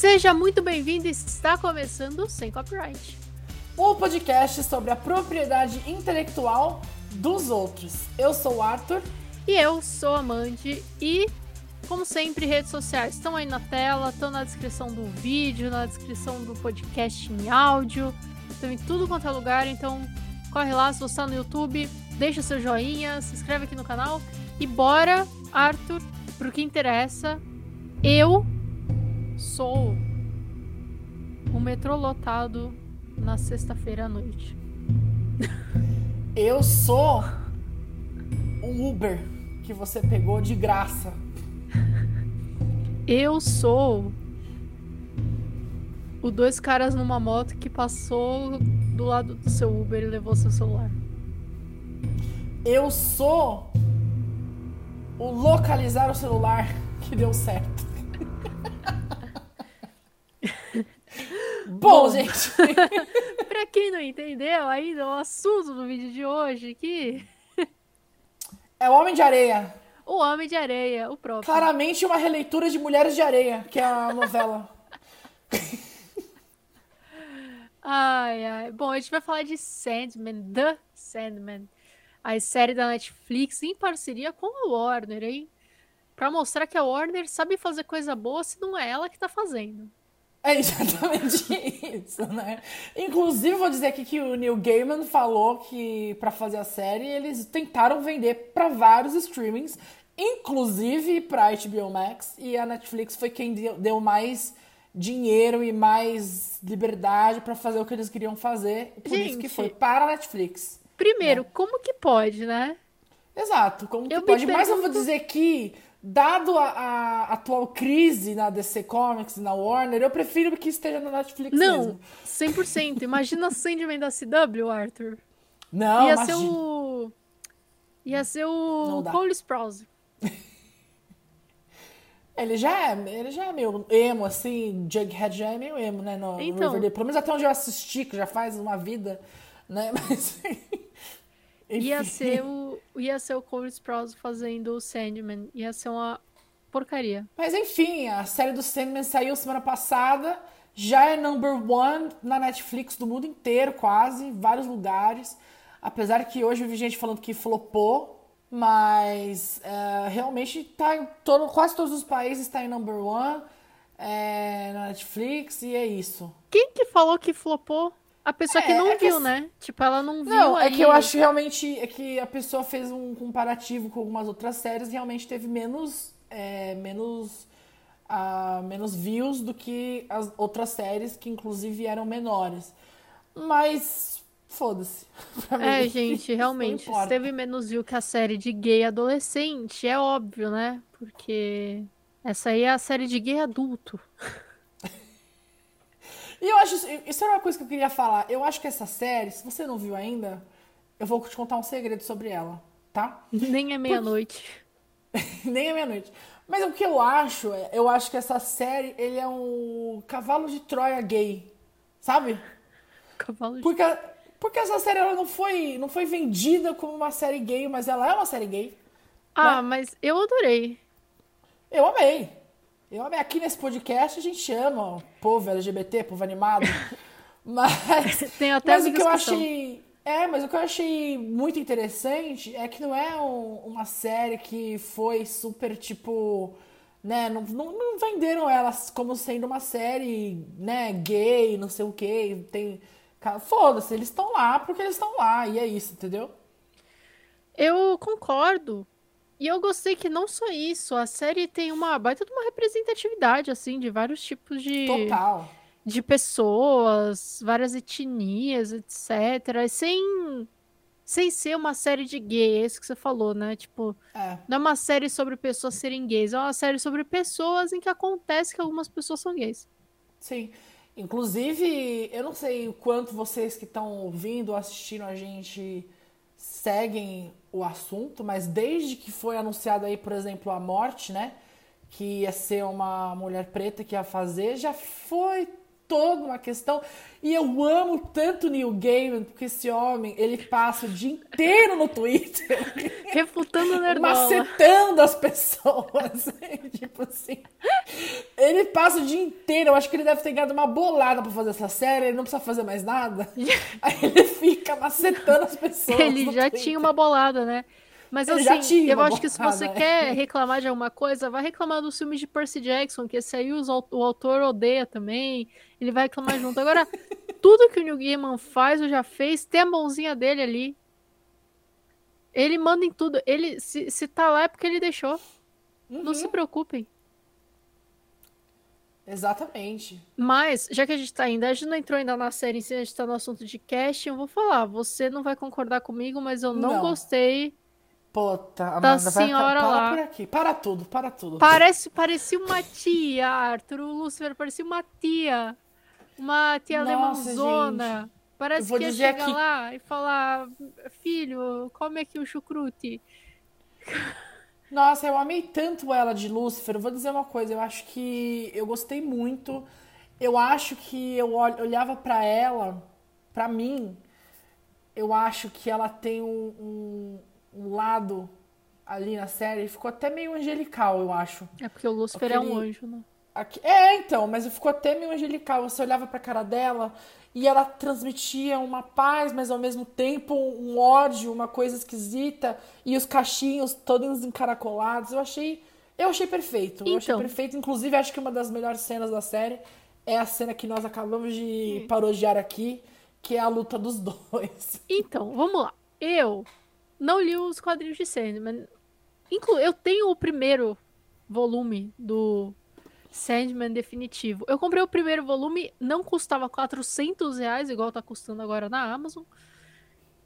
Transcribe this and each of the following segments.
Seja muito bem-vindo e está começando Sem Copyright. O podcast sobre a propriedade intelectual dos outros. Eu sou o Arthur. E eu sou a Mandy. E, como sempre, redes sociais estão aí na tela, estão na descrição do vídeo, na descrição do podcast em áudio, estão em tudo quanto é lugar. Então, corre lá, se você está no YouTube, deixa seu joinha, se inscreve aqui no canal. E bora, Arthur, pro que interessa. Eu sou o metrô lotado na sexta-feira à noite. Eu sou o Uber que você pegou de graça. Eu sou o dois caras numa moto que passou do lado do seu Uber e levou seu celular. Eu sou o localizar o celular que deu certo. Bom, Bom. gente. pra quem não entendeu ainda, o assunto do vídeo de hoje aqui, É o Homem de Areia. o Homem de Areia, o próprio. Claramente uma releitura de Mulheres de Areia, que é a novela. Ai, ai. Bom, a gente vai falar de Sandman, The Sandman, a série da Netflix em parceria com a Warner, hein? Pra mostrar que a Warner sabe fazer coisa boa se não é ela que tá fazendo. É exatamente isso, né? Inclusive, vou dizer aqui que o Neil Gaiman falou que para fazer a série eles tentaram vender para vários streamings, inclusive para HBO Max, e a Netflix foi quem deu, mais dinheiro e mais liberdade para fazer o que eles queriam fazer. Por isso que Gente. foi para a Netflix. Primeiro, como que pode, né? Exato, como que Eu me pode. Mas eu vou dizer que, dado a, a atual crise na DC Comics e na Warner, eu prefiro que esteja na Netflix Não, mesmo. 100%. Imagina Sandman da CW, Arthur. Não, Ia imagina. ser o. Ia ser o. Cole Sprouse. Ele já é, ele já é meio emo, assim, Jughead já é meio emo, né? No, no Então. Riverdale. Pelo menos até onde eu assisti, que já faz uma vida, né? Mas. Ia ser o. Ia ser o Cole Sprouse fazendo o Sandman. Ia ser uma porcaria. Mas enfim, a série do Sandman saiu semana passada, já é number one na Netflix do mundo inteiro, quase, em vários lugares. Apesar que hoje eu vi gente falando que flopou, mas é, realmente tá em todo, quase todos os países está em number one é, na Netflix e é isso. Quem que falou que flopou? A pessoa que É, não é que viu, assim- né? Tipo, ela não viu Não, é aí. que eu acho realmente é que a pessoa fez um comparativo com algumas outras séries e realmente teve menos é, menos ah, menos views do que as outras séries que inclusive eram menores. Mas foda-se. É, gente, realmente, se teve menos view que a série de gay adolescente, é óbvio, né? Porque essa aí é a série de gay adulto. E eu acho isso, isso era uma coisa que eu queria falar. Eu acho que essa série, se você não viu ainda, eu vou te contar um segredo sobre ela, tá? Nem é meia-noite. Nem é meia-noite. Mas o que eu acho, é- eu acho que essa série, ele é um cavalo de Troia gay, sabe? Cavalo de... Porque, porque essa série ela não foi, não foi vendida como uma série gay, mas ela é uma série gay. Ah, mas eu adorei. Eu amei. Eu. Aqui nesse podcast a gente ama o povo LGBT, povo animado. Mas, Tem até mas o que eu achei. É, mas o que eu achei muito interessante é que não é um- uma série que foi super, tipo, né? Não, não, não venderam elas como sendo uma série, né, gay, não sei o quê. Tem. Foda-se, eles estão lá porque eles estão lá, e é isso, entendeu? Eu concordo. E eu gostei que não só isso, a série tem uma baita de uma representatividade, assim, de vários tipos de, Total. de pessoas, várias etnias, etc. Sem, sem ser uma série de gay, é isso que você falou, né? Tipo, É. não é uma série sobre pessoas serem gays, é uma série sobre pessoas em que acontece que algumas pessoas são gays. Sim. Inclusive, eu não sei o quanto vocês que estão ouvindo, assistindo a gente seguem o assunto, mas desde que foi anunciado aí, por exemplo, a morte, né? Que ia ser uma mulher preta que ia fazer, já foi toda uma questão. E eu amo tanto o Neil Gaiman, porque esse homem, ele passa o dia inteiro no Twitter. Refutando o nerdola. Macetando as pessoas. tipo assim. Ele passa o dia inteiro. Eu acho que ele deve ter ganhado uma bolada pra fazer essa série. Ele não precisa fazer mais nada. Aí ele fica macetando as pessoas. Ele já Twitter. tinha uma bolada, né? Mas assim, já tinha eu acho que se você é. quer reclamar de alguma coisa, vai reclamar dos filmes de Percy Jackson, que esse aí au- o autor odeia também. Ele vai reclamar junto. Agora, tudo que o Neil Gaiman faz ou já fez, tem a mãozinha dele ali. Ele manda em tudo. Ele, se, se tá lá é porque ele deixou. Não Uhum. se preocupem. Exatamente. Mas, já que a gente tá ainda, a gente não entrou ainda na série em si, a gente tá no assunto de casting, eu vou falar. Você não vai concordar comigo, mas eu não, Não. gostei. Puta, Amanda, vai, senhora para lá. por aqui. Para tudo, para tudo. Parece, parecia uma tia, Arthur. O Lúcifer parecia uma tia. Uma tia Nossa, alemãzona. Eu Parece que ia chegar aqui- lá e falar: Filho, come aqui o chucrute. Nossa, eu amei tanto ela de Lúcifer. Vou dizer uma coisa, eu acho que eu gostei muito. Eu acho que eu ol- olhava pra ela, pra mim, eu acho que ela tem um- um lado ali na série, ficou até meio angelical, eu acho. É porque o Lúcifer é um Aquele- anjo, né? Aqui- É, então, mas ficou até meio angelical. Você olhava pra cara dela e ela transmitia uma paz, mas ao mesmo tempo um ódio, uma coisa esquisita, e os cachinhos todos encaracolados. Eu achei, eu achei perfeito. Eu achei Então. perfeito. Inclusive, acho que uma das melhores cenas da série é a cena que nós acabamos de parodiar aqui, que é a luta dos dois. Então, vamos lá. Eu não li os quadrinhos de Sandman. Inclu eu tenho o primeiro volume do Sandman definitivo. Eu comprei o primeiro volume, não custava 400 reais, igual tá custando agora na Amazon.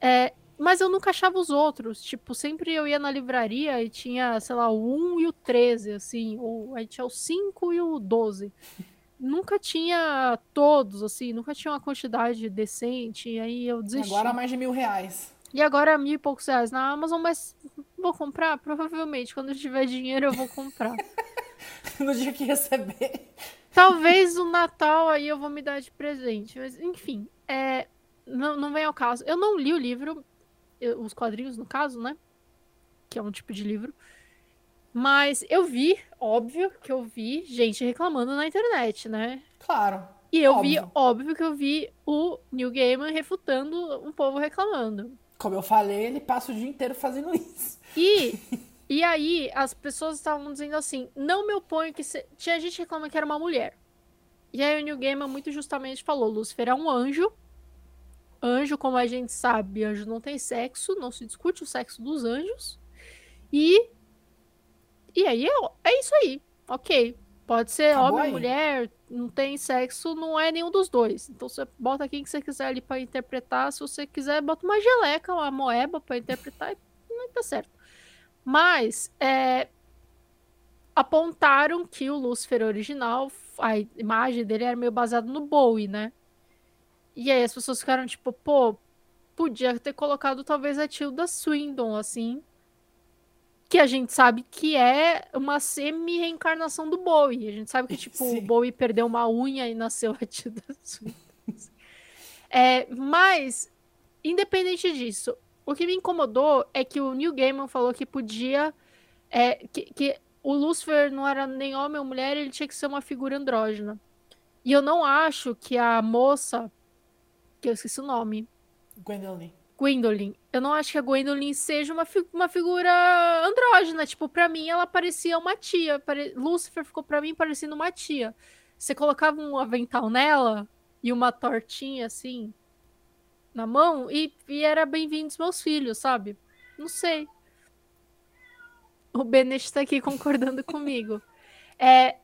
É, mas eu nunca achava os outros. Tipo, sempre eu ia na livraria e tinha, sei lá, o 1 e o 13, assim. Ou aí tinha o 5 e o 12. Nunca tinha todos, assim. Nunca tinha uma quantidade decente. E aí eu desisti. Agora mais de mil reais. E agora mil e poucos reais na Amazon, mas vou comprar? Provavelmente. Quando eu tiver dinheiro, eu vou comprar. No dia que receber. Talvez o Natal aí eu vou me dar de presente. Mas, enfim, é, não, não vem ao caso. Eu não li o livro, eu- os quadrinhos, no caso, né? Que é um tipo de livro. Mas eu vi, óbvio que eu vi gente reclamando na internet, né? Claro. E eu vi, Óbvio. óbvio que eu vi o Neil Gaiman refutando um povo reclamando. Como eu falei, ele passa o dia inteiro fazendo isso. E, e aí, as pessoas estavam dizendo assim: não me oponho que. Se... Tinha gente que reclama que era uma mulher. E aí, o Neil Gaiman muito justamente falou: Lúcifer é um anjo. Anjo, como a gente sabe, anjo não tem sexo, não se discute o sexo dos anjos. E. E aí, é, é isso aí. Ok. Pode ser Acabou homem aí. ou mulher, não tem sexo, não é nenhum dos dois. Então você bota quem que você quiser ali pra interpretar. Se você quiser, bota uma geleca, uma moeba pra interpretar e não tá certo. Mas é, apontaram que o Lúcifer original, a imagem dele era meio baseada no Bowie, né? E aí as pessoas ficaram tipo, pô, podia ter colocado talvez a Tilda Swindon, assim. Que a gente sabe que é uma semi-reencarnação do Bowie. A gente sabe que, tipo, o Sim. Bowie perdeu uma unha e nasceu a Tilda. É, mas, independente disso, o que me incomodou é que o Neil Gaiman falou que podia. é, que, que o Lucifer não era nem homem ou mulher, ele tinha que ser uma figura andrógena. E eu não acho que a moça. Que eu esqueci o nome. Gwendolyn. Gwendolyn. Eu não acho que a Gwendolyn seja uma, fi- uma figura andrógena. Tipo, pra mim ela parecia uma tia. Pare... Lucifer ficou pra mim parecendo uma tia. Você colocava um avental nela e uma tortinha assim na mão e, e era bem-vindos meus filhos, sabe? Não sei. O Bennett tá aqui concordando comigo. É,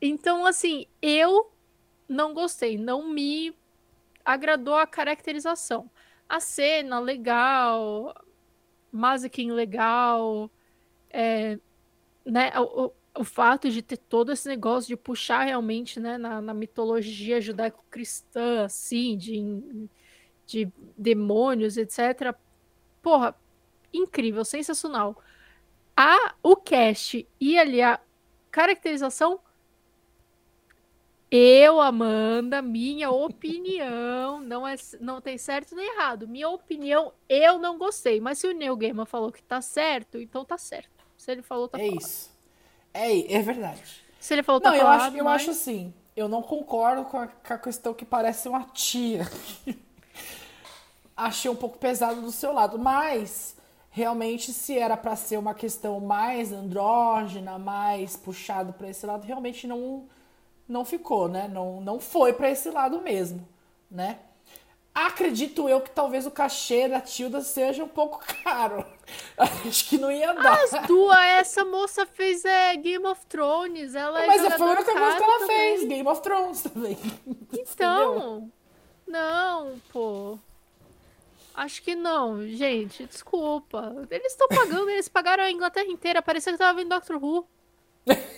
então, assim, eu não gostei. Não me agradou a caracterização a cena legal, Mazikin legal, é, né, o, o, fato de ter todo esse negócio de puxar realmente, né, na, na mitologia judaico-cristã, assim, de, de demônios, etc. Porra, incrível, sensacional. A, o cast e ali a caracterização Eu, Amanda, minha opinião, não é não tem certo nem errado. Minha opinião, eu não gostei. Mas se o Neil Gaiman falou que tá certo, então tá certo. Se ele falou, tá É falado. isso. É, é verdade. Se ele falou, tá Não, eu falado, acho, eu mas- acho assim. Eu não concordo com a, com a questão que parece uma tia. Achei um pouco pesado do seu lado, mas realmente se era pra ser uma questão mais andrógena, mais puxado pra esse lado, realmente não não ficou, né? Não não foi pra esse lado mesmo, né? Acredito eu que talvez o cachê da Tilda seja um pouco caro. Acho que não ia dar. As duas, essa moça fez é, Game of Thrones. Ela é Mas foi a única coisa que ela cara fez, também. Game of Thrones também. Então, não, pô. Acho que não, gente. Desculpa. Eles estão pagando, eles pagaram a Inglaterra inteira. Parecia que tava vendo Doctor Who.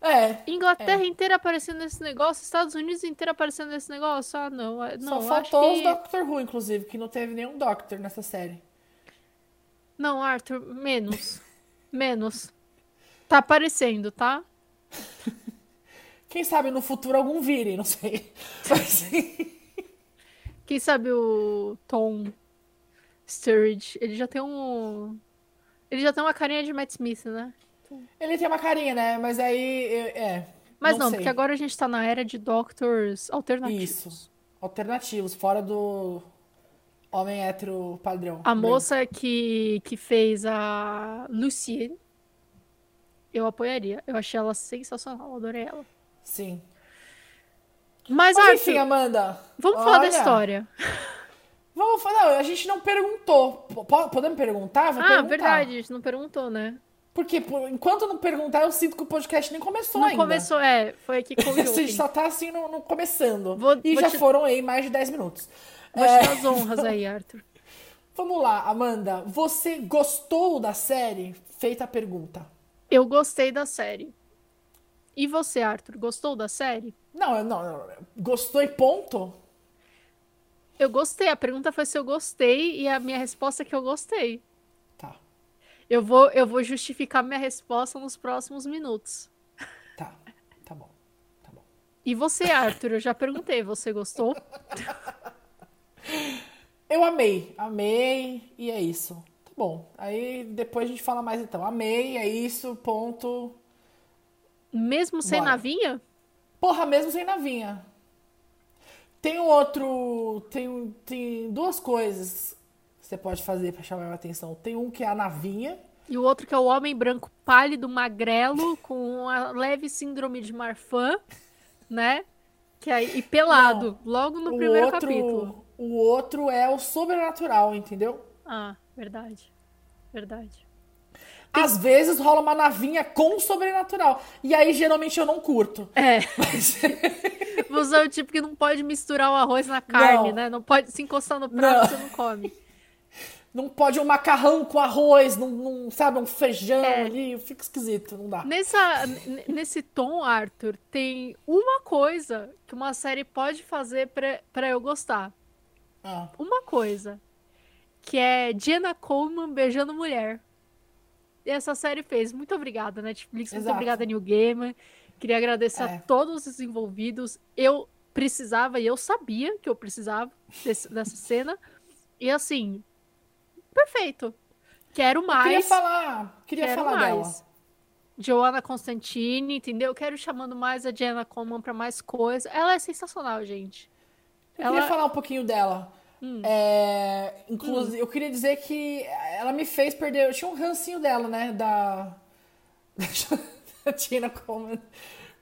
É, Inglaterra inteira aparecendo nesse negócio, Estados Unidos inteiro aparecendo nesse negócio. Ah, não. é- Não, só faltou que... os Doctor Who, inclusive, que não teve nenhum Doctor nessa série. Não, Arthur, menos. menos. Tá aparecendo, tá? Quem sabe no futuro algum vire, não sei. Mas, Quem sabe o Tom Sturridge, ele já tem um... Ele já tem uma carinha de Matt Smith, né? Ele tem uma carinha, né? Mas aí, é. Mas não, sei. porque agora a gente tá na era de Doctors alternativos. Isso. Alternativos, fora do homem hétero padrão. A branco. moça que, que fez a Lucienne, eu apoiaria. Eu achei ela sensacional, adorei ela. Sim. Mas, Mas Arthur, enfim, Amanda. vamos falar da olha, história. Vamos falar. Não, a gente não perguntou. Podemos perguntar? Vou ah, perguntar. verdade, a gente não perguntou, né? Porque por- enquanto não perguntar, eu sinto que o podcast nem começou Não ainda. começou, é, foi aqui com o A gente só tá assim no, no começando. Vou- e vou já te- foram aí mais de 10 minutos. Vou É, te dar as honras aí, Arthur. Vamos lá, Amanda. Você gostou da série? Feita a pergunta. Eu gostei da série. E você, Arthur, gostou da série? Não, não, não. Gostou e ponto? Eu gostei. A pergunta foi se eu gostei e a minha resposta é que eu gostei. Eu vou, eu vou justificar minha resposta nos próximos minutos. tá. Tá bom. Tá bom. E você, Arthur? Eu já perguntei. Você gostou? Eu amei, amei, e é isso. Tá bom. Aí depois a gente fala mais então. Amei, é isso, ponto. Mesmo sem Bora. navinha? Porra, mesmo sem navinha. Tem outro. Tem, tem duas coisas você pode fazer pra chamar a atenção. Tem um que é a navinha. E o outro que é o homem branco pálido, magrelo, com uma leve síndrome de Marfan, né? Que aí, e pelado, logo no o primeiro outro, capítulo. O outro é o sobrenatural, entendeu? Ah, verdade. Verdade. Às vezes rola uma navinha com sobrenatural. E aí geralmente eu não curto. É, Mas- você é o tipo que não pode misturar o arroz na carne, Não. né? Não pode se encostar no prato, Não. você não come. Não pode um macarrão com arroz, não, não- sabe, um feijão É. ali, fica esquisito, não dá. Nessa, nesse tom, Arthur, tem uma coisa que uma série pode fazer pra, pra eu gostar. Ah, Uma coisa. Que é Jenna Coleman beijando mulher. E essa série fez. Muito obrigada, Netflix. Muito Exato. obrigada, New Gamer. Queria agradecer É. a todos os envolvidos. Eu precisava e eu sabia que eu precisava desse- dessa cena. E assim, perfeito. Quero eu mais. queria falar, queria Quero falar mais. dela. Joanna Constantine, entendeu? Quero chamando mais a Jenna Coleman pra mais coisas. Ela é sensacional, gente. Eu Ela- queria falar um pouquinho dela. Hum. É, inclusive, eu queria dizer que ela me fez perder. Eu tinha um rancinho dela, né? Da. da Tina Coleman.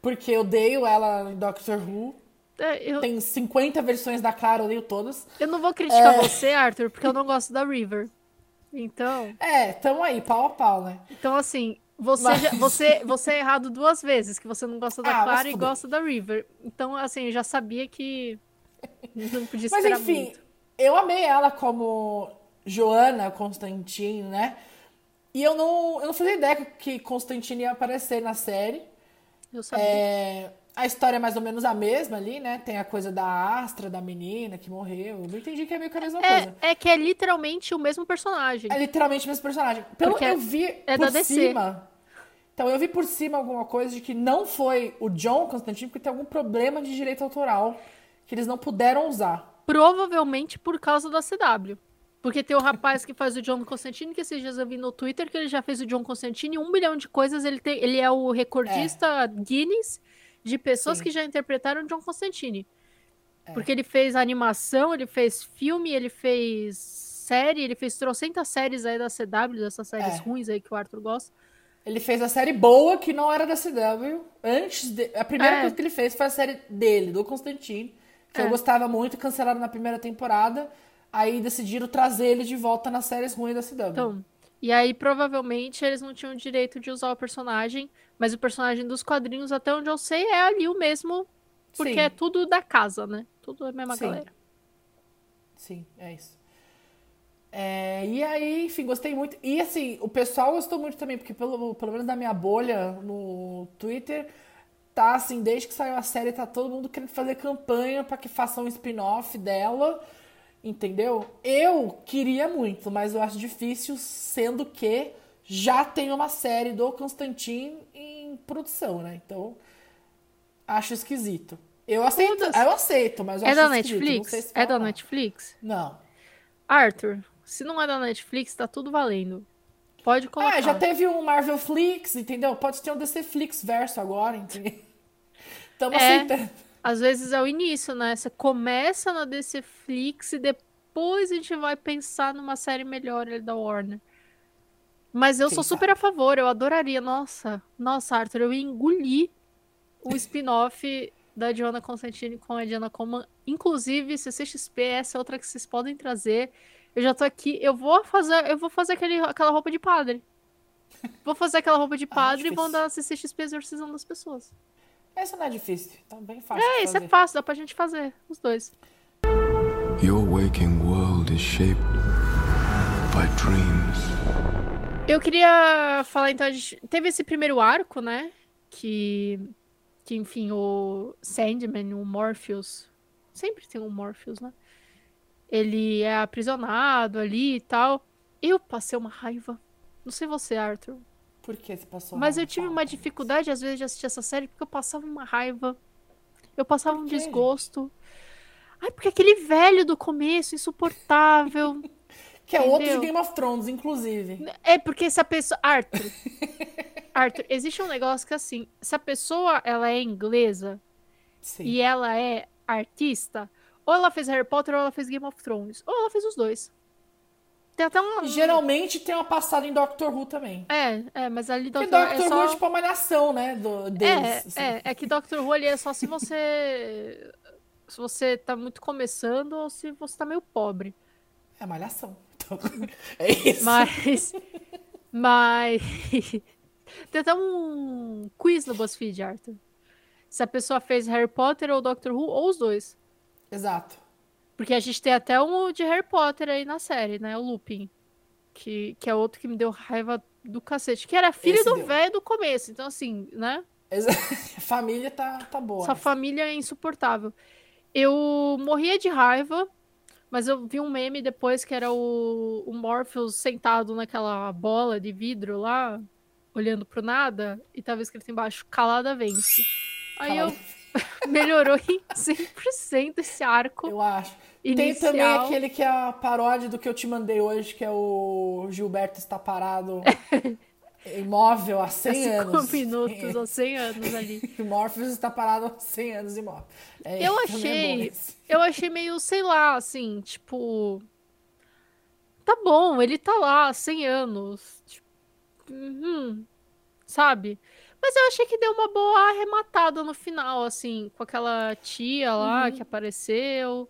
Porque eu odeio ela em Doctor Who. É, Eu, Tem 50 versões da Clara, eu odeio todas. eu não vou criticar É. você, Arthur, porque eu não gosto da River. Então, É, tamo aí, pau a pau, né? então assim, você, Mas- já- você, você é errado duas vezes, que você não gosta da Ah, Clara e gosta da River. Então, assim, eu já sabia que não podia Mas esperar enfim, muito. eu amei ela como Joana Constantine, né? E eu não, eu não fazia ideia que Constantine ia aparecer na série. Eu sabia. É, a história é mais ou menos a mesma ali, né? Tem a coisa da Astra, da menina que morreu. Eu entendi que é meio que a mesma coisa. É, é que é literalmente o mesmo personagem. É literalmente o mesmo personagem. Pelo Porque que eu vi é por cima, Então eu vi por cima alguma coisa de que não foi o John Constantine porque tem algum problema de direito autoral que eles não puderam usar. Provavelmente por causa da CW. Porque tem o rapaz que faz o John Constantine, que esses dias eu vi no Twitter que ele já fez o John Constantine, um bilhão de coisas. Ele, tem, ele é o recordista é. Guinness de pessoas Sim. que já interpretaram John Constantine. É. Porque ele fez animação, ele fez filme, ele fez série, ele fez trocentas séries aí da CW, dessas séries é. ruins aí que o Arthur gosta. Ele fez a série boa que não era da CW. Antes de... A primeira é. coisa que ele fez foi a série dele, do Constantine, que eu é. gostava muito, cancelaram na primeira temporada. Aí decidiram trazer ele de volta nas séries ruins da CW. Então, e aí provavelmente eles não tinham direito de usar o personagem, mas o personagem dos quadrinhos, até onde eu sei, é ali o mesmo, porque Sim. é tudo da casa, né? Tudo a mesma Sim. galera. Sim, é isso. É, e aí, enfim, gostei muito. E assim, o pessoal gostou muito também, porque pelo, pelo menos na minha bolha no Twitter, tá assim, desde que saiu a série, tá todo mundo querendo fazer campanha para que façam um spin-off dela. Entendeu? Eu queria muito, mas eu acho difícil, sendo que já tem uma série do Constantine em produção, né? Então, acho esquisito. Eu aceito, eu aceito, mas eu é acho da Netflix? Se é da Netflix? Não. Arthur, se não é da Netflix, tá tudo valendo. Pode colocar. É, já teve um Marvel Flix, entendeu? Pode ter um DC Flix verso agora, entendeu? Estamos é. aceitando às vezes é o início, né? Você começa na DC Flix e depois a gente vai pensar numa série melhor ali da Warner. Mas eu sou super a favor, eu adoraria. Nossa, nossa, Arthur, eu engoli o spin-off da Diana Constantine com a Diana Coleman. Inclusive, CCXP, essa é outra que vocês podem trazer. Eu já tô aqui, eu vou fazer, eu vou fazer aquele, aquela roupa de padre. Vou fazer aquela roupa de ah, padre ah, e vou dar CCXP exorcizando as pessoas. Essa não é difícil, tá bem fácil. É, isso é fácil, dá pra gente fazer, os dois. Your waking world is shaped by dreams. Eu queria falar então, a gente teve esse primeiro arco, né? Que, que enfim, o Sandman, o Morpheus, sempre tem um Morpheus, né? Ele é aprisionado ali e tal. Eu passei uma raiva. Não sei você, Arthur. Por que você passou Mas eu tive uma dificuldade, às vezes, de assistir essa série, porque eu passava uma raiva. Eu passava um desgosto. Ai, porque aquele velho do começo, insuportável. que é entendeu? outro de Game of Thrones, inclusive. É, porque essa pessoa. Arthur. Arthur, existe um negócio que assim, se a pessoa ela é inglesa Sim. e ela é artista, ou ela fez Harry Potter ou ela fez Game of Thrones. Ou ela fez os dois. Tem até um. Geralmente tem uma passada em Doctor Who também. É, é, mas ali Doctor, Doctor é só... Who é tipo uma malhação, né? Do, deles, é, assim. é, é que Doctor Who ali é só se você. se você tá muito começando ou se você tá meio pobre. É malhação. Então, é isso. Mas. Mas. tem até um quiz no BuzzFeed, Arthur. Se a pessoa fez Harry Potter ou Doctor Who, ou os dois. Exato. Porque a gente tem até um de Harry Potter aí na série, né? O Lupin. Que, que é outro que me deu raiva do cacete. Que era filho Esse do velho do começo. Então, assim, né? Família tá, tá boa. Essa família é insuportável. Eu morria de raiva, mas eu vi um meme depois que era o, o Morpheus sentado naquela bola de vidro lá, olhando pro nada, e tava escrito embaixo, calada vence. Aí Calada. eu melhorou em 100% esse arco. Eu acho. Inicial. Tem também aquele que é a paródia do que eu te mandei hoje, que é o Gilberto está parado imóvel há 100 há anos. minutos, há 100 anos ali. Morpheus está parado há 100 anos imóvel. É, eu é achei, eu achei meio, sei lá, assim, tipo... Tá bom, ele tá lá há 100 anos. Tipo, hum, sabe? Mas eu achei que deu uma boa arrematada no final, assim, com aquela tia lá uhum. que apareceu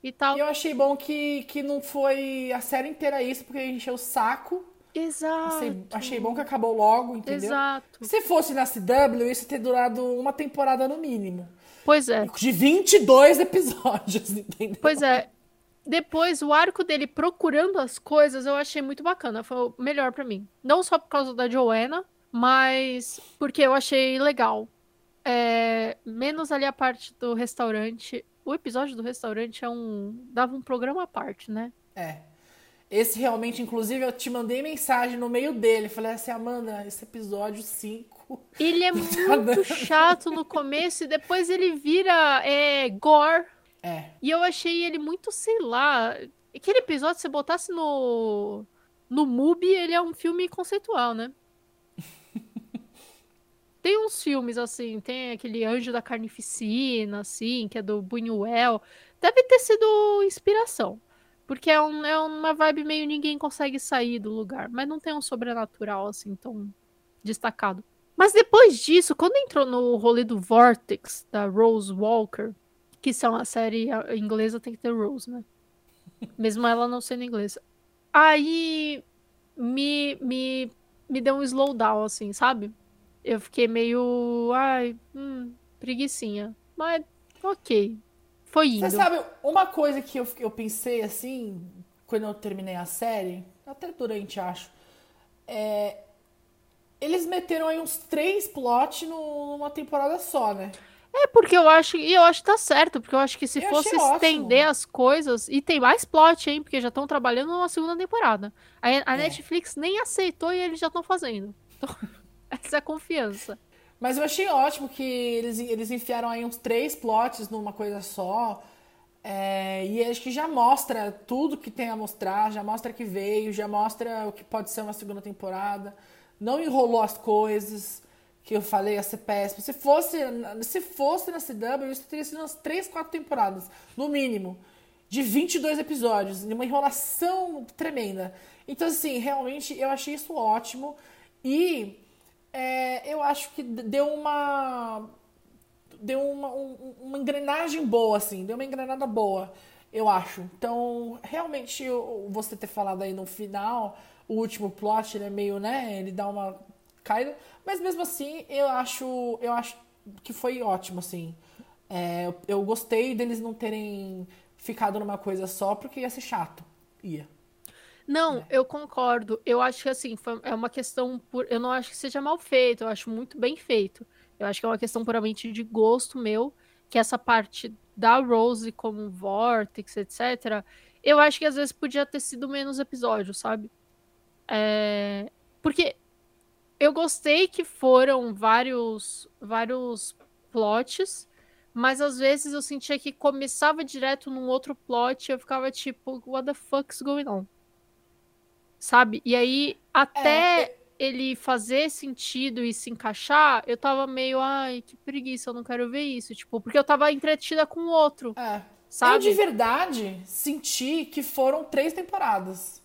e tal. E eu achei bom que, que não foi a série inteira isso, porque encheu o saco. Exato. Achei, achei, bom que acabou logo, entendeu? Exato. Se fosse na CW, isso ter durado uma temporada no mínimo. Pois é. De 22 episódios, entendeu? Pois é. Depois, o arco dele procurando as coisas, eu achei muito bacana. Foi o melhor para mim. Não só por causa da Joanna, mas porque eu achei legal. É, menos ali a parte do restaurante. O episódio do restaurante é um. dava um programa à parte, né? É. Esse realmente, inclusive, eu te mandei mensagem no meio dele. Falei assim, Amanda, esse episódio 5. Ele é muito chato no começo e depois ele vira é, gore. É. E eu achei ele muito, sei lá. Aquele episódio, se você botasse no. No MUBI, ele é um filme conceitual, né? Tem uns filmes assim, tem aquele Anjo da Carnificina, assim, que é do Buñuel. Deve ter sido inspiração. Porque é, um, é uma vibe meio ninguém consegue sair do lugar. Mas não tem um sobrenatural assim tão destacado. Mas depois disso, quando entrou no rolê do Vortex, da Rose Walker, que são a série inglesa, tem que ter Rose, né? Mesmo ela não sendo inglesa. Aí me, me, me deu um slowdown, assim, sabe? Eu fiquei meio. Ai, hum, preguiçinha. Mas, ok. Foi indo. Você sabe, uma coisa que eu, eu pensei assim, quando eu terminei a série, até durante, acho, é. Eles meteram aí uns três plots numa temporada só, né? É, porque eu acho. E eu acho que tá certo, porque eu acho que se Eu fosse achei ótimo. estender as coisas. E tem mais plot, hein? Porque já estão trabalhando numa segunda temporada. A, a É. Netflix nem aceitou e eles já estão fazendo. Então, essa é a confiança. Mas eu achei ótimo que eles, eles enfiaram aí uns três plots numa coisa só. É, e acho que já mostra tudo que tem a mostrar, já mostra que veio, já mostra o que pode ser uma segunda temporada. Não enrolou as coisas que eu falei a ser péssimo. Se fosse, se fosse na CW, isso teria sido umas três, quatro temporadas, no mínimo. De 22 episódios, uma enrolação tremenda. Então, assim, realmente eu achei isso ótimo. E é, eu acho que deu uma. Deu uma, um- uma engrenagem boa, assim. Deu uma engrenada boa, eu acho. Então, realmente, você ter falado aí no final, o último plot, ele é meio, né? Ele dá uma caída. Mas mesmo assim, eu acho, eu acho que foi ótimo, assim. É, eu gostei deles não terem ficado numa coisa só, porque ia ser chato. Ia. Não, eu concordo. Eu acho que assim, foi- é uma questão por. Eu não acho que seja mal feito, eu acho muito bem feito. Eu acho que é uma questão puramente de gosto meu, que essa parte da Rose como Vortex, etc. Eu acho que às vezes podia ter sido menos episódios, sabe? É, Porque eu gostei que foram vários, vários plots, mas às vezes eu sentia que começava direto num outro plot e eu ficava tipo, what the fuck's going on? Sabe? E aí, até ele fazer sentido e se encaixar, eu tava meio, ai, que preguiça, eu não quero ver isso. Tipo, porque eu tava entretida com o outro, É. Eu sabe? de verdade senti que foram três temporadas.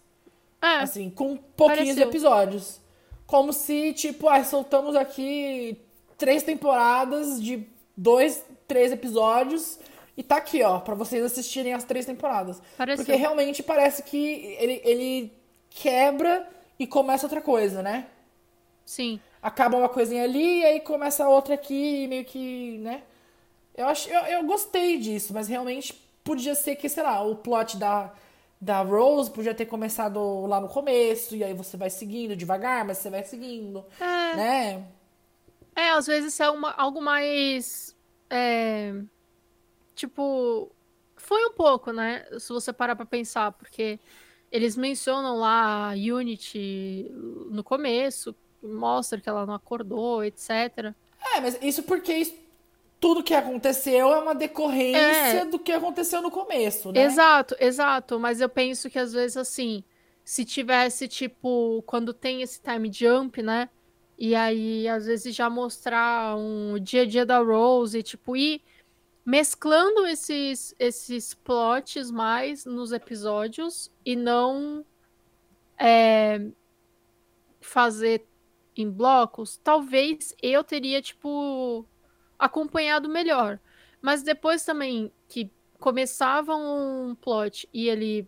É, Assim, com pouquinhos Pareceu. episódios. Como se, tipo, ah, soltamos aqui três temporadas de dois, três episódios e tá aqui, ó, pra vocês assistirem as três temporadas. Pareceu. Porque realmente parece que ele, ele quebra e começa outra coisa, né? sim. acaba uma coisinha ali e aí começa outra aqui, meio que, né? Eu, acho, eu, eu gostei disso, mas realmente podia ser que, sei lá, o plot da, da Rose podia ter começado lá no começo, e aí você vai seguindo devagar, mas você vai seguindo, É, né? é às vezes é uma, algo mais. é, tipo. Foi um pouco, né? Se você parar pra pensar, porque eles mencionam lá a Unity no começo, mostra que ela não acordou, etc. É, mas isso porque isso- tudo que aconteceu é uma decorrência É. do que aconteceu no começo, né? Exato, exato. Mas eu penso que às vezes assim, se tivesse, tipo, quando tem esse time jump, né? E aí, às vezes, já mostrar um dia a dia da Rose, tipo, ir mesclando esses, esses plots mais nos episódios e não é, fazer em blocos, talvez eu teria, tipo, acompanhado melhor. Mas depois também que começava um plot e ele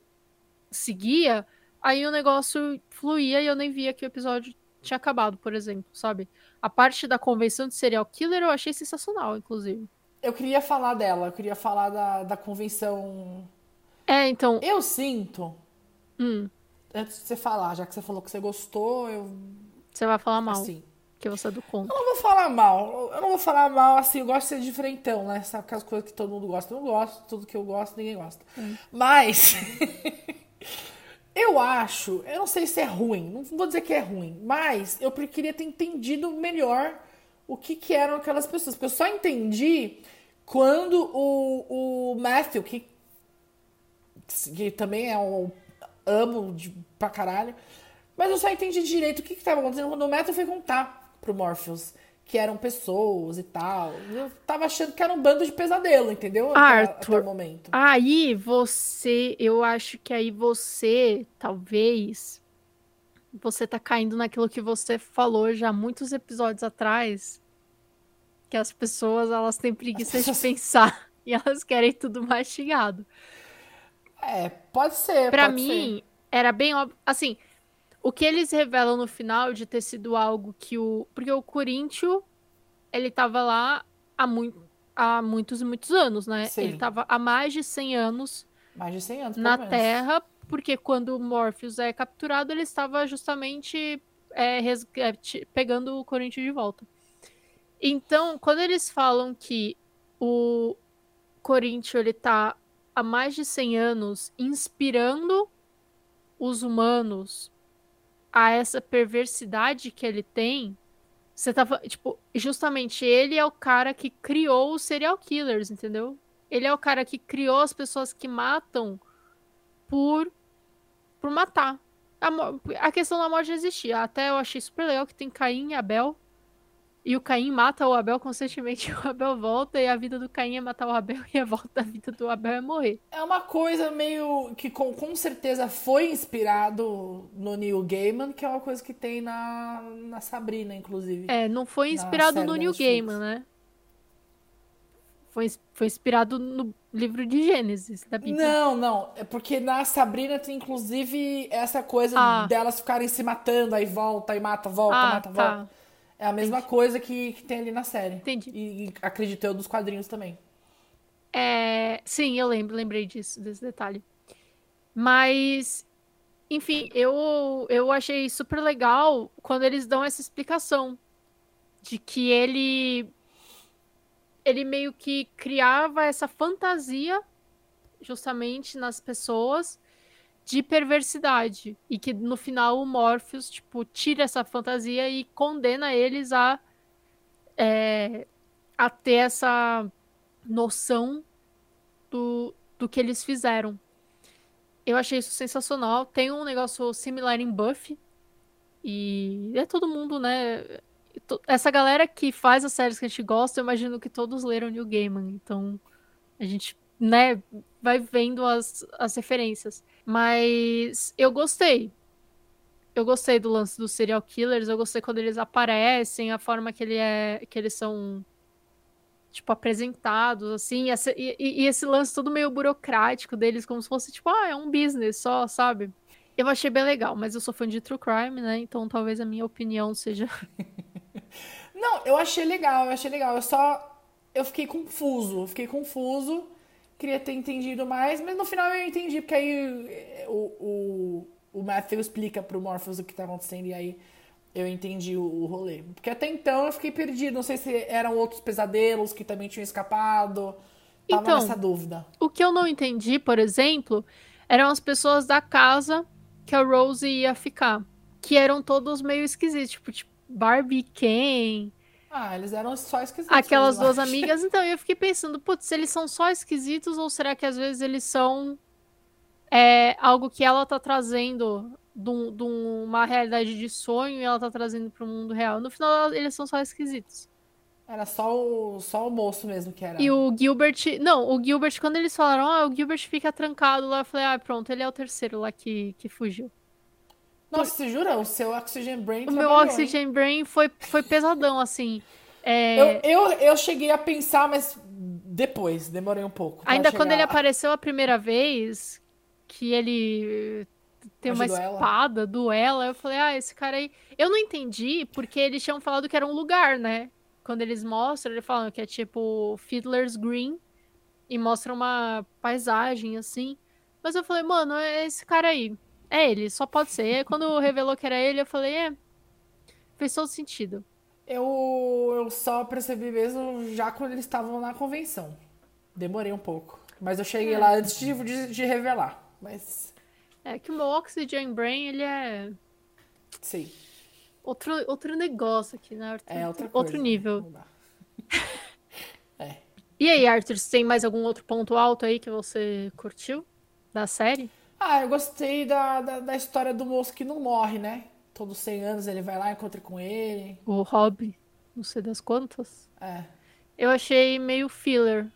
seguia, aí o negócio fluía e eu nem via que o episódio tinha acabado, por exemplo, sabe? A parte da convenção de serial killer eu achei sensacional, inclusive. Eu queria falar dela, eu queria falar da, da convenção. É, então. Eu sinto, hum, antes de você falar, já que você falou que você gostou, eu. você vai falar mal, Assim. que você é do contra. Eu não vou falar mal. Eu não vou falar mal, assim, eu gosto de ser diferentão, né? Sabe aquelas coisas que todo mundo gosta? Eu não gosto, tudo que eu gosto, ninguém gosta. Mas. eu Eu acho, eu não sei se é ruim, não vou dizer que é ruim, mas eu queria ter entendido melhor o que, que eram aquelas pessoas. Porque eu só entendi quando o, o Matthew, que, que também é um amo de, pra caralho, mas eu só entendi direito o que, que tava acontecendo quando o Matthew foi contar pro Morpheus que eram pessoas e tal. Eu tava achando que era um bando de pesadelo, entendeu? Arthur, até, até momento. Aí você, eu acho que aí você, talvez, você tá caindo naquilo que você falou já muitos episódios atrás, que as pessoas elas têm preguiça pessoas... de pensar e elas querem tudo mastigado. É, pode ser. Para mim ser. era bem óbvio, assim, o que eles revelam no final de ter sido algo que o. Porque o Corinthians, ele tava lá há, muito, há muitos e muitos anos, né? Sim. Ele tava há mais de 100 anos. Mais de 100 anos, Na Terra, porque quando o Morpheus é capturado, ele estava justamente é, é pegando o Corinthians de volta. Então, quando eles falam que o Corinthians ele tá há mais de 100 anos inspirando os humanos a essa perversidade que ele tem, você tá tipo, justamente ele é o cara que criou os serial killers, entendeu? Ele é o cara que criou as pessoas que matam por por matar. A, a questão da morte existia. Até eu achei super legal que tem Caim e Abel. E o Caim mata o Abel constantemente, o Abel volta, e a vida do Caim é matar o Abel, e a volta da vida do Abel é morrer. É uma coisa meio que com, com certeza foi inspirado no Neil Gaiman, que é uma coisa que tem na, na Sabrina, inclusive. É, não foi inspirado no Neil Gaiman, né? Foi, foi inspirado no livro de Gênesis da Bíblia. Não, não. É porque na Sabrina tem inclusive essa coisa ah. delas ficarem se matando, aí volta, aí mata, volta, ah, mata, tá. volta. É a mesma Entendi. coisa que, que tem ali na série. Entendi. E, e acredito eu dos quadrinhos também. É, sim, eu lembro, lembrei disso, desse detalhe. Mas, enfim, eu, eu achei super legal quando eles dão essa explicação de que ele ele meio que criava essa fantasia justamente nas pessoas de perversidade. E que no final o Morpheus, tipo, tira essa fantasia e condena eles a, é, a ter essa noção do, do que eles fizeram. Eu achei isso sensacional. Tem um negócio similar em Buffy. E é todo mundo, né? Essa galera que faz as séries que a gente gosta, eu imagino que todos leram New Gaiman. Então, a gente, né, vai vendo as, as referências. Mas eu gostei. Eu gostei do lance dos serial killers, eu gostei quando eles aparecem, a forma que, ele é, que eles são tipo, apresentados, assim, e, e, e, esse lance todo meio burocrático deles, como se fosse, tipo, ah, é um business só, sabe? Eu achei bem legal, mas eu sou fã de True Crime, né? Então talvez a minha opinião seja. Não, eu achei legal, eu achei legal. Eu só. Eu fiquei confuso, eu fiquei confuso queria ter entendido mais, mas no final eu entendi, porque aí eh, o, o, o Matthew explica pro Morpheus o que tá acontecendo e aí eu entendi o, o rolê. Porque até então eu fiquei perdido, não sei se eram outros pesadelos que também tinham escapado. Tava então, nessa dúvida. O que eu não entendi, por exemplo, eram as pessoas da casa que a Rose ia ficar. Que eram todos meio esquisitos, tipo, tipo Barbie Ken, ah, eles eram só esquisitos. Aquelas duas amigas, então eu fiquei pensando, putz, eles são só esquisitos ou será que às vezes eles são é, algo que ela tá trazendo de, uma realidade de sonho e ela tá trazendo pro mundo real? No final, eles são só esquisitos. Era só o, só o moço mesmo que era. E o Gilbert. Não, o Gilbert, quando eles falaram, ah, o Gilbert fica trancado lá, eu falei, ah, pronto, ele é o terceiro lá que, que fugiu. Nossa, você jura? O seu Oxygen Brain O meu Oxygen? Brain foi, foi pesadão, assim. É... Eu, eu, eu cheguei a pensar, mas depois, demorei um pouco. Ainda chegar... quando ele apareceu a primeira vez, que ele tem uma espada, ela. duela, eu falei, ah, esse cara aí. Eu não entendi, porque eles tinham falado que era um lugar, né? Quando eles mostram, eles falam que é tipo Fiddler's Green e mostra uma paisagem assim. Mas eu falei, mano, é esse cara aí. É ele, só pode ser. E quando revelou que era ele, eu falei, é. Fez todo sentido. Eu, eu só percebi mesmo já quando eles estavam na convenção. Demorei um pouco. Mas eu cheguei é. lá antes de, de, de, revelar. Mas. É que o meu Oxygen Brain, ele é Sim. outro, outro negócio aqui, né, Arthur? É outra coisa. Outro nível. Não dá. é. E aí, Arthur, você tem mais algum outro ponto alto aí que você curtiu da série? Ah, eu gostei da, da, da história do moço que não morre, né? Todos 100 anos ele vai lá, encontra com ele. O Hobby, não sei das quantas. É. Eu achei meio filler.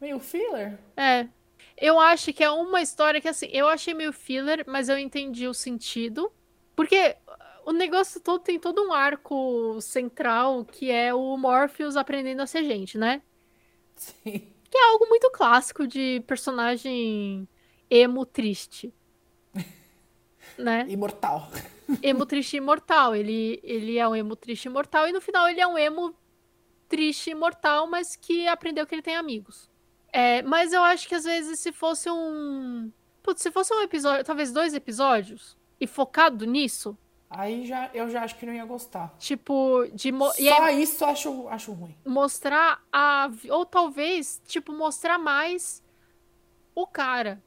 Meio filler? É. Eu acho que é uma história que, assim, eu achei meio filler, mas eu entendi o sentido. Porque o negócio todo tem todo um arco central que é o Morpheus aprendendo a ser gente, né? Sim. Que é algo muito clássico de personagem emo triste. né? Imortal. Emo triste imortal. Ele, ele é um emo triste imortal e no final ele é um emo triste imortal, mas que aprendeu que ele tem amigos. É, mas eu acho que às vezes se fosse um. Putz, se fosse um episódio, talvez dois episódios, e focado nisso, Aí já, eu já acho que não ia gostar. tipo, de. mo- Só aí isso eu acho, acho ruim. mostrar a. Ou talvez, tipo, mostrar mais o cara,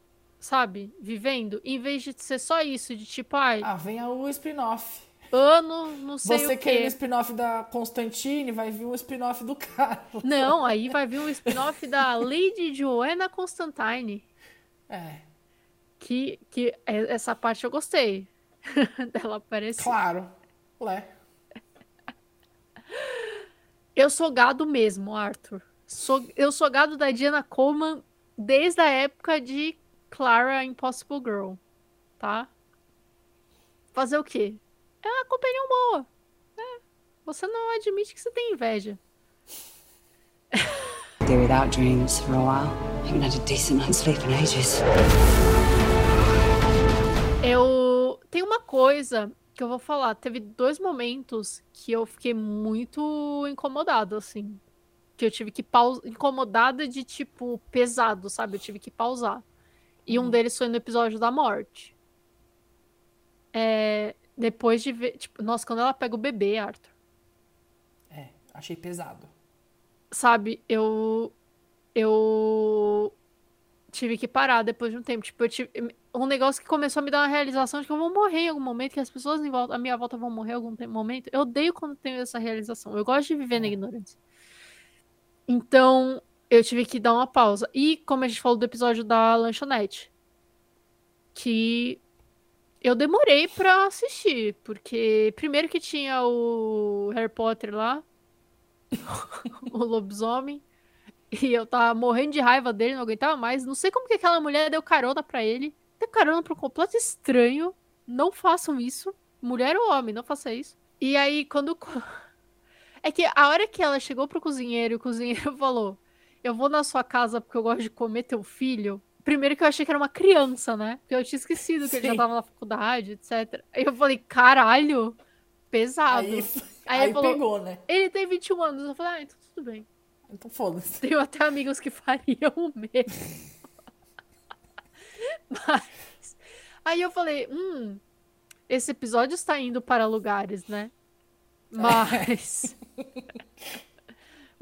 sabe? Vivendo, em vez de ser só isso, de tipo, ai, Ah, venha o spin-off. ano, não sei Você o quer um quê. spin-off da Constantine, vai vir um spin-off do cara. Não, aí vai vir um spin-off da Lady Joanna Constantine. É, Que, que é- essa parte eu gostei. Dela aparecer. claro. Ué. Eu sou gado mesmo, Arthur. Sou, eu sou gado da Diana Coleman desde a época de Clara Impossible Girl. Tá? Fazer o quê? É uma companhia boa. É. Você não admite que você tem inveja. Be without dreams for a while. Haven't had a decent night's sleep in ages. Eu tenho uma coisa que eu vou falar. Teve dois momentos que eu fiquei muito incomodada, assim. Que eu tive que pausar. Incomodada de tipo pesado, sabe? Eu tive que pausar. E um deles foi no episódio da morte. É, depois de ver. Tipo, nossa, quando ela pega o bebê, Arthur. É, achei pesado. Sabe, eu. Eu. Tive que parar depois de um tempo. Tipo, eu tive. Um negócio que começou a me dar uma realização de que eu vou morrer em algum momento, que as pessoas em volta, à minha volta vão morrer em algum momento. Eu odeio quando tenho essa realização. Eu gosto de viver na ignorância. Então, eu tive que dar uma pausa. E, como a gente falou do episódio da lanchonete, que eu demorei pra assistir, porque primeiro que tinha o Harry Potter lá, o lobisomem, e eu tava morrendo de raiva dele, não aguentava mais. Não sei como que aquela mulher deu carona pra ele. Deu carona pra um completo estranho. Não façam isso. Mulher ou homem, não faça isso. E aí, quando. É que a hora que ela chegou pro cozinheiro o cozinheiro falou: Eu vou na sua casa porque eu gosto de comer teu filho. Primeiro que eu achei que era uma criança, né? Porque eu tinha esquecido que ele já Sim. tava na faculdade, etc. Aí eu falei: Caralho, pesado. Aí, Aí aí ele falou- pegou, né? Ele tem 21 anos. Eu falei: Ah, então tudo bem. Então foda-se. Tenho até amigos que fariam o mesmo. Mas. Aí eu falei, hum, esse episódio está indo para lugares, né? Mas.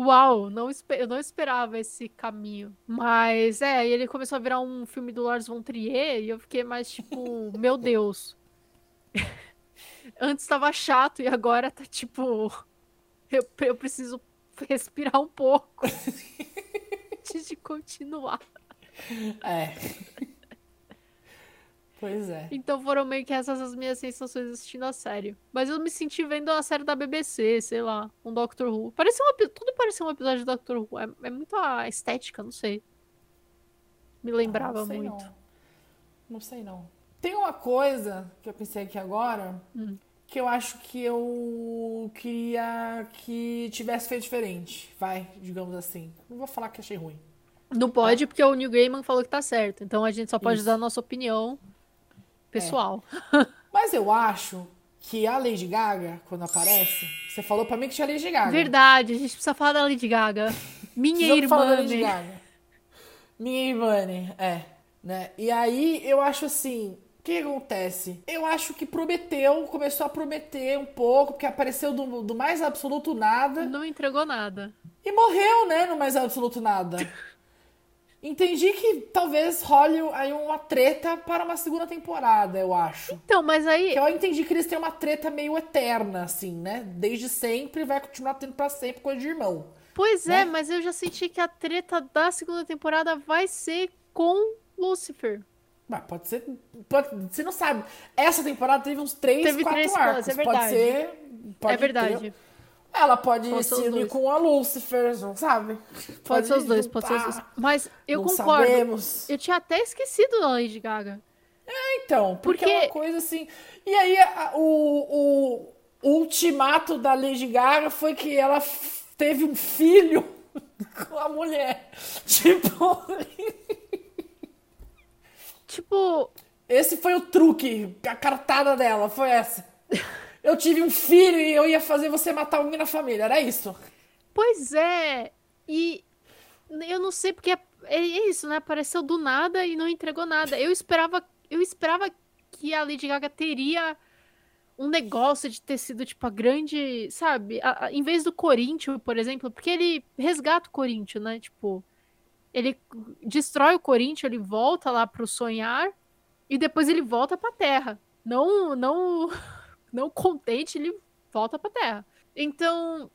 Uau, não, eu não esperava esse caminho. Mas é, ele começou a virar um filme do Lars von Trier e eu fiquei mais tipo, meu Deus. Antes estava chato e agora tá tipo. Eu, eu preciso respirar um pouco antes de continuar. É. Pois é. Então foram meio que essas as minhas sensações assistindo a série. Mas eu me senti vendo a série da BBC, sei lá, um Doctor Who. Parecia um, tudo parecia um episódio de Doctor Who. É, é muito a estética, não sei. Me lembrava não sei muito. Não. não sei não. Tem uma coisa que eu pensei aqui agora Hum. que eu acho que eu queria que tivesse feito diferente. Vai, digamos assim. Não vou falar que achei ruim. Não pode, porque o Neil Gaiman falou que tá certo. Então a gente só pode Isso. dar a nossa opinião pessoal. Mas eu acho que a Lady Gaga, quando aparece, você falou pra mim que tinha Lady Gaga. Verdade, a gente precisa falar da Lady Gaga. Minha Precisamos falar da irmã. Lady né? Gaga. Minha irmã, é. Né? E aí eu acho assim. O que acontece? Eu acho que prometeu, começou a prometer um pouco, porque apareceu do, do mais absoluto nada Não entregou nada. e morreu, né? No mais absoluto nada. Entendi que talvez role aí uma treta para uma segunda temporada, eu acho. Então, mas aí. Eu entendi que eles têm uma treta meio eterna, assim, né? Desde sempre, vai continuar tendo pra sempre coisa de irmão. Pois né? é, mas eu já senti que a treta da segunda temporada vai ser com Lucifer. Mas pode ser. Pode, você não sabe. Essa temporada teve uns três, Teve quatro três arcos. planos, é Pode verdade. ser. Pode é verdade. ter- ela pode Pode se unir com a Lucifer, sabe? Pode ser os dois, pode ser os dois. Mas eu não concordo. Sabemos. Eu tinha até esquecido da Lady Gaga. Então, porque, Porque- é uma coisa assim. E aí, a- o, o ultimato da Lady Gaga foi que ela teve um filho com a mulher. Tipo, Tipo, esse foi o truque, a cartada dela, foi essa. Eu tive um filho e eu ia fazer você matar alguém na família, era isso. pois é. E eu não sei porque é, é isso, né? Apareceu do nada e não entregou nada. Eu esperava, eu esperava que a Lady Gaga teria um negócio de ter sido, tipo, a grande, sabe? A- a- em vez do Corinthians, por exemplo, porque ele resgata o Corinthians, né? Tipo, ele destrói o Corinthians, ele volta lá pro sonhar e depois ele volta pra terra. Não, não, não contente, ele volta pra terra. Então,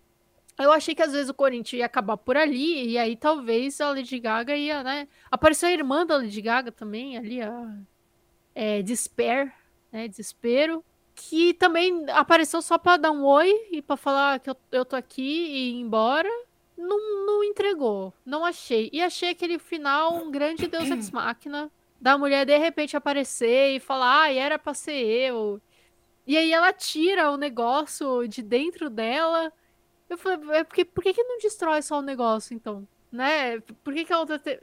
eu achei que às vezes o Corinthians ia acabar por ali e aí talvez a Lady Gaga ia, né? Apareceu a irmã da Lady Gaga também ali, a é, Despair, né? Desespero. Que também apareceu só pra dar um oi e pra falar que eu, eu tô aqui e ir embora. Não, não entregou. Não achei. E achei aquele final um grande Deus Ex Machina. Da mulher de repente aparecer e falar, ah, era pra ser eu. E aí ela tira o negócio de dentro dela. Eu falei, é porque, por que, que não destrói só o negócio, então? Né? Por que, que a outra. Te...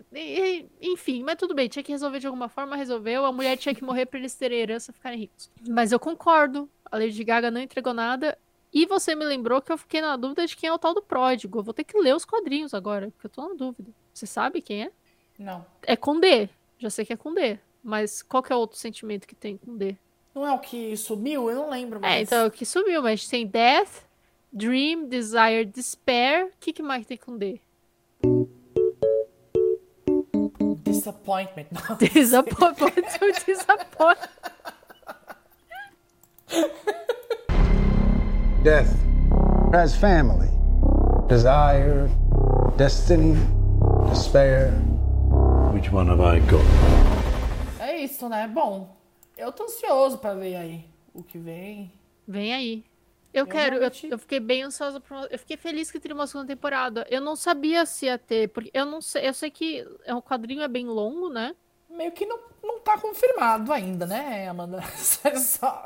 Enfim, mas tudo bem, tinha que resolver de alguma forma, resolveu. A mulher tinha que morrer pra eles terem herança e ficarem ricos. Mas eu concordo. A Lady Gaga não entregou nada. E você me lembrou que eu fiquei na dúvida de quem é o tal do pródigo. Eu vou ter que ler os quadrinhos agora, porque eu tô na dúvida. Você sabe quem é? Não. É com D. Já sei que é com D. Mas qual que é o outro sentimento que tem com D? Não é o que sumiu? Eu não lembro mais. É, então o que subiu, mas tem Death, Dream, Desire, Despair. O que, que mais tem com D? Disappointment. Não. Disappointment. Pode Disappointment. Death has family, desire, destiny, despair. Which one have I got? É isso, né? Bom, eu tô ansioso pra ver aí o que vem. Vem aí. Eu, quero, eu, eu fiquei bem ansiosa por uma, Eu fiquei feliz que teria uma segunda temporada. Eu não sabia se ia ter, porque eu não sei. Eu sei que é, o quadrinho é bem longo, né? Meio que não, não tá confirmado ainda, né, Amanda? É só...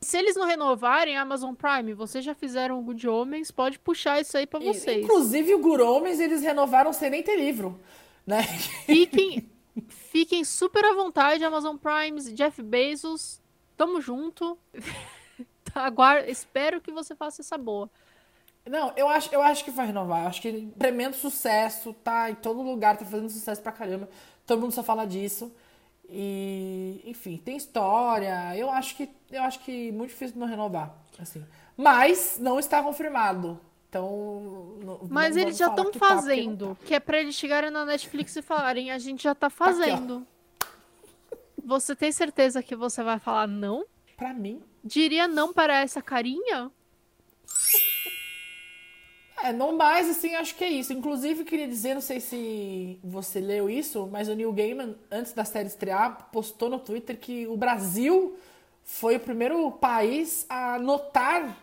Se eles não renovarem a Amazon Prime, vocês já fizeram o Good Homens, pode puxar isso aí pra vocês. Inclusive o Guromens, eles renovaram sem nem ter livro, né? Fiquem, fiquem super à vontade, Amazon Prime, Jeff Bezos. Tamo junto. Aguardo, espero que você faça essa boa. Não, eu acho, eu acho que vai renovar. Eu acho que tremendo sucesso, tá em todo lugar, tá fazendo sucesso pra caramba. Todo mundo só fala disso. E, enfim, tem história. Eu acho que eu acho que muito difícil não renovar, assim. Mas não está confirmado. Então, Mas eles já estão que tá, porque não fazendo. Que é pra eles chegarem na Netflix e falarem, a gente já tá fazendo. você tem certeza que você vai falar não? tá. Pra mim, Diria não para essa carinha? É, não mais, assim, acho que é isso. Inclusive, queria dizer, não sei se você leu isso, mas o Neil Gaiman, antes da série estrear, postou no Twitter que o Brasil foi o primeiro país a notar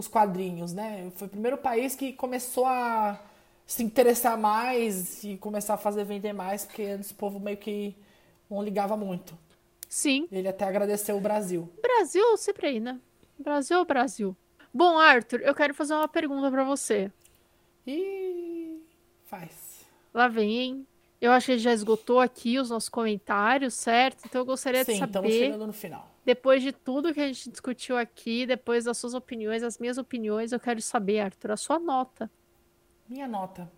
os quadrinhos, né? Foi o primeiro país que começou a se interessar mais e começar a fazer vender mais, porque antes o povo meio que não ligava muito. Sim. Ele até agradeceu o Brasil. Brasil sempre aí, né? Brasil é Brasil. Bom, Arthur, eu quero fazer uma pergunta pra você. E faz. Lá vem, hein? Eu acho que já esgotou aqui os nossos comentários, certo? Então eu gostaria de Sim, estamos saber, chegando no final. Depois de tudo que a gente discutiu aqui, depois das suas opiniões, as minhas opiniões, eu quero saber, Arthur, a sua nota. Minha nota.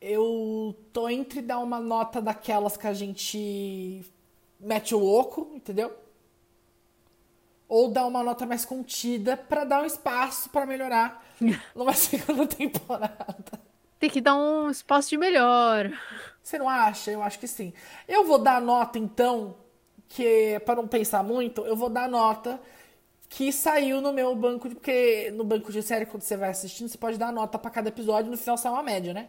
Eu tô entre dar uma nota daquelas que a gente mete o louco, entendeu? Ou dar uma nota mais contida pra dar um espaço pra melhorar numa segunda temporada. Tem que dar um espaço de melhor. Você não acha? Eu acho que sim. Eu vou dar nota, então, que para não pensar muito, eu vou dar nota que saiu no meu banco, de, porque no banco de série, quando você vai assistindo, você pode dar nota para cada episódio e no final sai uma média, né?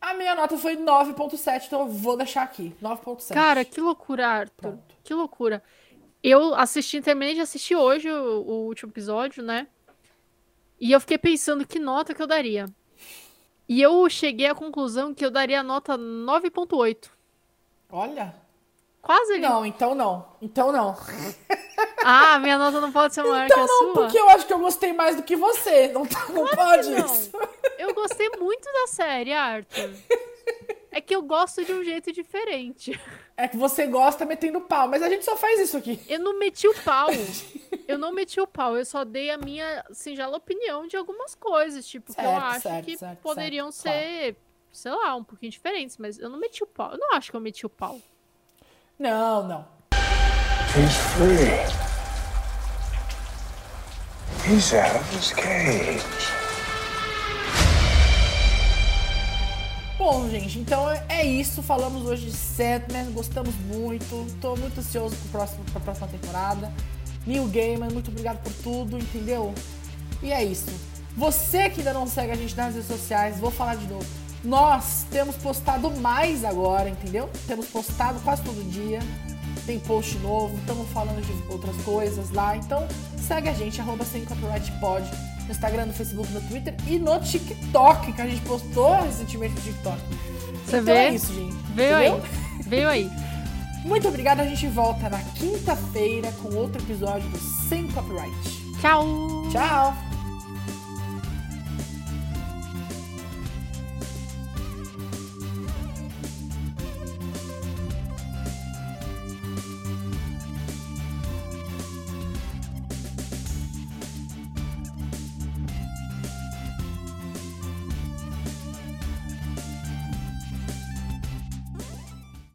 A minha nota foi 9.7, então eu vou deixar aqui. 9.7. Cara, que loucura, Arthur. Pronto. Que loucura. Eu assisti, terminei de assistir hoje o, o último episódio, né? E eu fiquei pensando que nota que eu daria. E eu cheguei à conclusão que eu daria a nota 9.8. Olha. Quase. Não, então não. Então não. Ah, minha nota não pode ser maior que Então a não, sua. porque eu acho que eu gostei mais do que você. Não, tá- não pode não. isso. Eu gostei muito da série, Arthur. É que eu gosto de um jeito diferente. É que você gosta metendo pau, mas a gente só faz isso aqui. Eu não meti o pau. Eu não meti o pau. Eu só dei a minha singela opinião de algumas coisas. Tipo, que eu Certo, acho certo, que certo, poderiam certo, claro. ser, sei lá, um pouquinho diferentes. Mas eu não meti o pau. Eu não acho que eu meti o pau. Não, não. He's free. He's out of his cage. Bom, gente, então é isso. Falamos hoje de Sandman, gostamos muito. Tô muito ansioso pro próximo, pra próxima temporada. Neil Gaiman, muito obrigado por tudo, entendeu? E é isso. Você que ainda não segue a gente nas redes sociais, vou falar de novo. Nós temos postado mais agora, entendeu? Temos postado quase todo dia. Tem post novo, estamos falando de outras coisas lá. Então segue a gente, arroba sem copyright pod, no Instagram, no Facebook, no Twitter e no TikTok, que a gente postou recentemente no TikTok. Você então vê? é isso, gente. Veio aí. Veio aí. Muito obrigada, a gente volta na quinta-feira com outro episódio do Sem Copyright. Tchau. Tchau!